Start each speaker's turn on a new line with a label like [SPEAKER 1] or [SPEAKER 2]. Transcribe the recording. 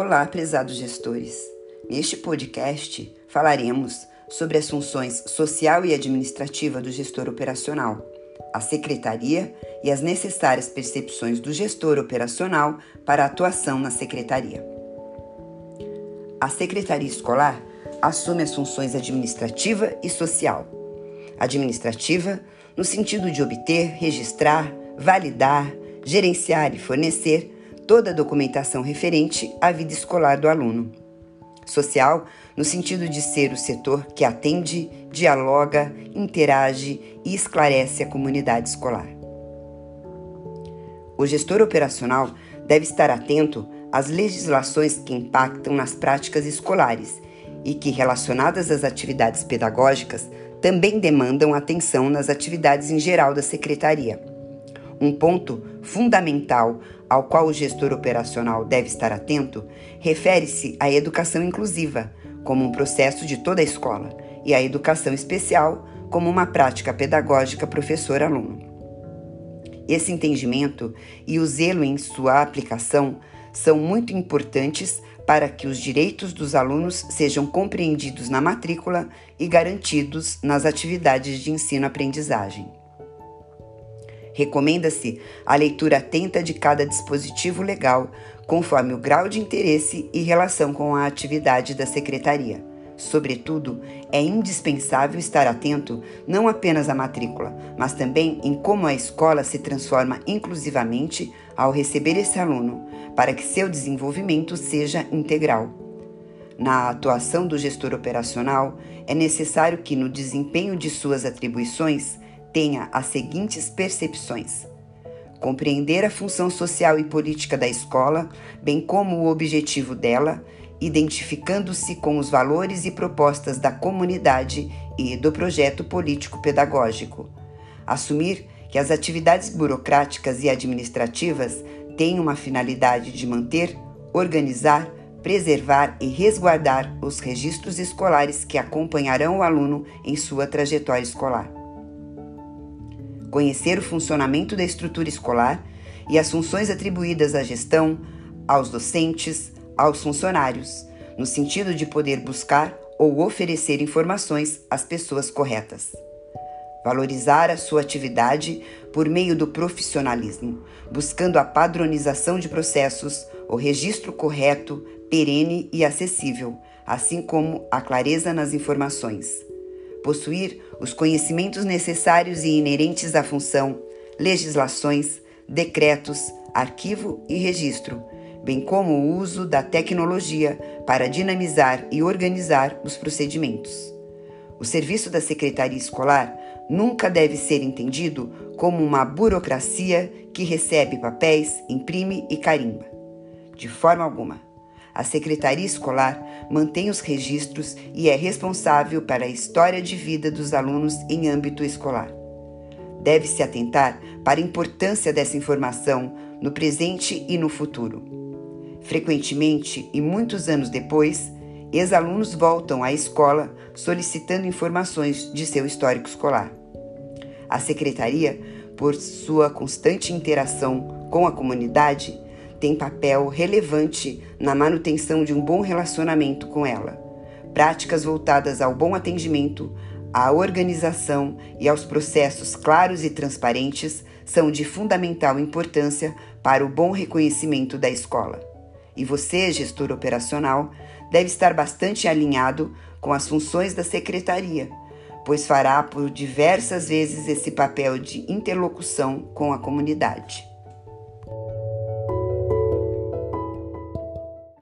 [SPEAKER 1] Olá, prezados gestores. Neste podcast falaremos sobre as funções social e administrativa do gestor operacional, a secretaria e as necessárias percepções do gestor operacional para a atuação na secretaria. A secretaria escolar assume as funções administrativa e social. Administrativa, no sentido de obter, registrar, validar, gerenciar e fornecer toda a documentação referente à vida escolar do aluno. Social, no sentido de ser o setor que atende, dialoga, interage e esclarece a comunidade escolar. O gestor operacional deve estar atento às legislações que impactam nas práticas escolares e que, relacionadas às atividades pedagógicas, também demandam atenção nas atividades em geral da secretaria. Um ponto fundamental ao qual o gestor operacional deve estar atento refere-se à educação inclusiva, como um processo de toda a escola, e à educação especial, como uma prática pedagógica professor-aluno. Esse entendimento e o zelo em sua aplicação são muito importantes para que os direitos dos alunos sejam compreendidos na matrícula e garantidos nas atividades de ensino-aprendizagem. Recomenda-se a leitura atenta de cada dispositivo legal, conforme o grau de interesse e relação com a atividade da secretaria. Sobretudo, é indispensável estar atento não apenas à matrícula, mas também em como a escola se transforma inclusivamente ao receber esse aluno, para que seu desenvolvimento seja integral. Na atuação do gestor operacional, é necessário que, no desempenho de suas atribuições, tenha as seguintes percepções: compreender a função social e política da escola, bem como o objetivo dela, identificando-se com os valores e propostas da comunidade e do projeto político-pedagógico. Assumir que as atividades burocráticas e administrativas têm uma finalidade de manter, organizar, preservar e resguardar os registros escolares que acompanharão o aluno em sua trajetória escolar conhecer o funcionamento da estrutura escolar e as funções atribuídas à gestão, aos docentes, aos funcionários, no sentido de poder buscar ou oferecer informações às pessoas corretas. Valorizar a sua atividade por meio do profissionalismo, buscando a padronização de processos, o registro correto, perene e acessível, assim como a clareza nas informações possuir os conhecimentos necessários e inerentes à função, legislações, decretos, arquivo e registro, bem como o uso da tecnologia para dinamizar e organizar os procedimentos. O serviço da secretaria escolar nunca deve ser entendido como uma burocracia que recebe papéis, imprime e carimba. De forma alguma. A secretaria escolar mantém os registros e é responsável para a história de vida dos alunos em âmbito escolar. Deve-se atentar para a importância dessa informação no presente e no futuro. Frequentemente, e muitos anos depois, ex-alunos voltam à escola solicitando informações de seu histórico escolar. A secretaria, por sua constante interação com a comunidade, tem papel relevante na manutenção de um bom relacionamento com ela. Práticas voltadas ao bom atendimento, à organização e aos processos claros e transparentes são de fundamental importância para o bom reconhecimento da escola. E você, gestor operacional, deve estar bastante alinhado com as funções da secretaria, pois fará por diversas vezes esse papel de interlocução com a comunidade.